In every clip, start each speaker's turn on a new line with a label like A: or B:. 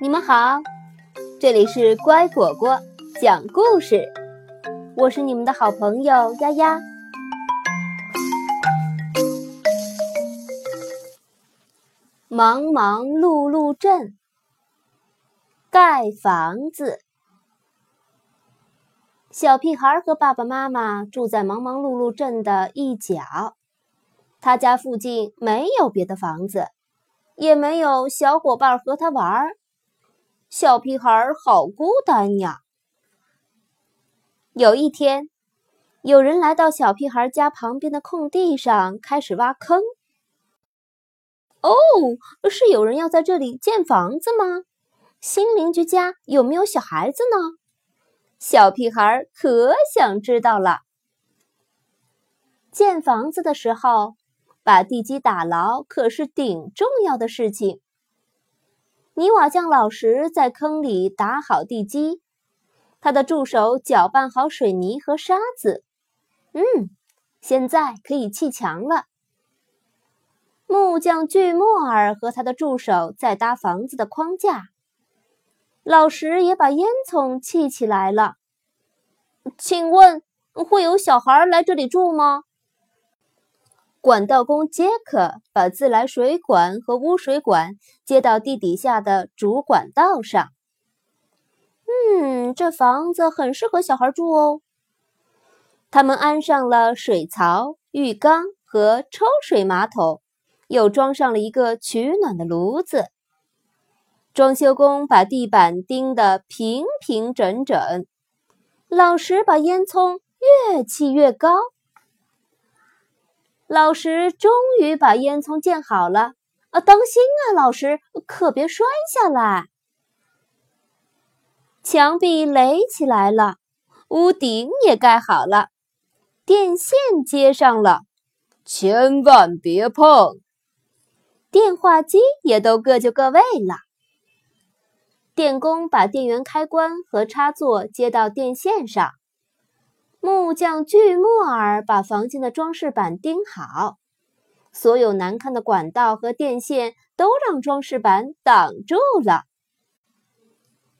A: 你们好，这里是乖果果讲故事，我是你们的好朋友丫丫。忙忙碌碌镇，盖房子。小屁孩和爸爸妈妈住在忙忙碌碌镇的一角，他家附近没有别的房子，也没有小伙伴和他玩儿。小屁孩好孤单呀！有一天，有人来到小屁孩家旁边的空地上，开始挖坑。哦，是有人要在这里建房子吗？新邻居家有没有小孩子呢？小屁孩可想知道了。建房子的时候，把地基打牢可是顶重要的事情。泥瓦匠老石在坑里打好地基，他的助手搅拌好水泥和沙子。嗯，现在可以砌墙了。木匠锯木儿和他的助手在搭房子的框架，老石也把烟囱砌起来了。请问会有小孩来这里住吗？管道工杰克把自来水管和污水管接到地底下的主管道上。嗯，这房子很适合小孩住哦。他们安上了水槽、浴缸和抽水马桶，又装上了一个取暖的炉子。装修工把地板钉得平平整整，老石把烟囱越砌越高。老石终于把烟囱建好了，啊，当心啊，老石可别摔下来。墙壁垒起来了，屋顶也盖好了，电线接上了，千万别碰。电话机也都各就各位了。电工把电源开关和插座接到电线上。木匠锯木儿把房间的装饰板钉好，所有难看的管道和电线都让装饰板挡住了。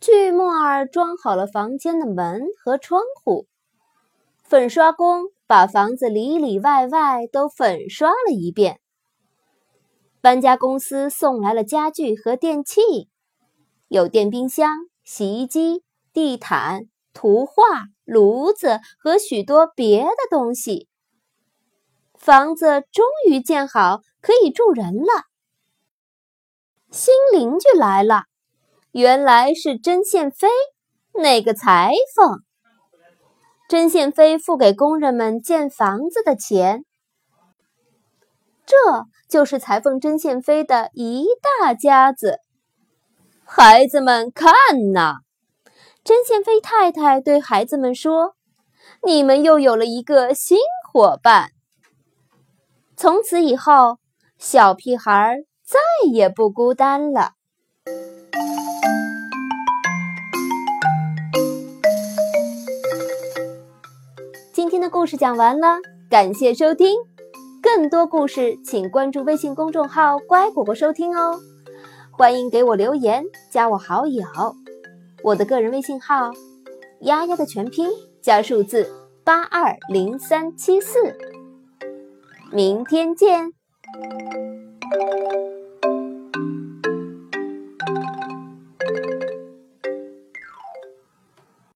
A: 锯木儿装好了房间的门和窗户，粉刷工把房子里里外外都粉刷了一遍。搬家公司送来了家具和电器，有电冰箱、洗衣机、地毯。图画、炉子和许多别的东西，房子终于建好，可以住人了。新邻居来了，原来是针线飞，那个裁缝。针线飞付给工人们建房子的钱，这就是裁缝针线飞的一大家子。孩子们，看呐！针线飞太太对孩子们说：“你们又有了一个新伙伴。从此以后，小屁孩再也不孤单了。”今天的故事讲完了，感谢收听。更多故事，请关注微信公众号“乖果果”收听哦。欢迎给我留言，加我好友。我的个人微信号，丫丫的全拼加数字八二零三七四，明天见。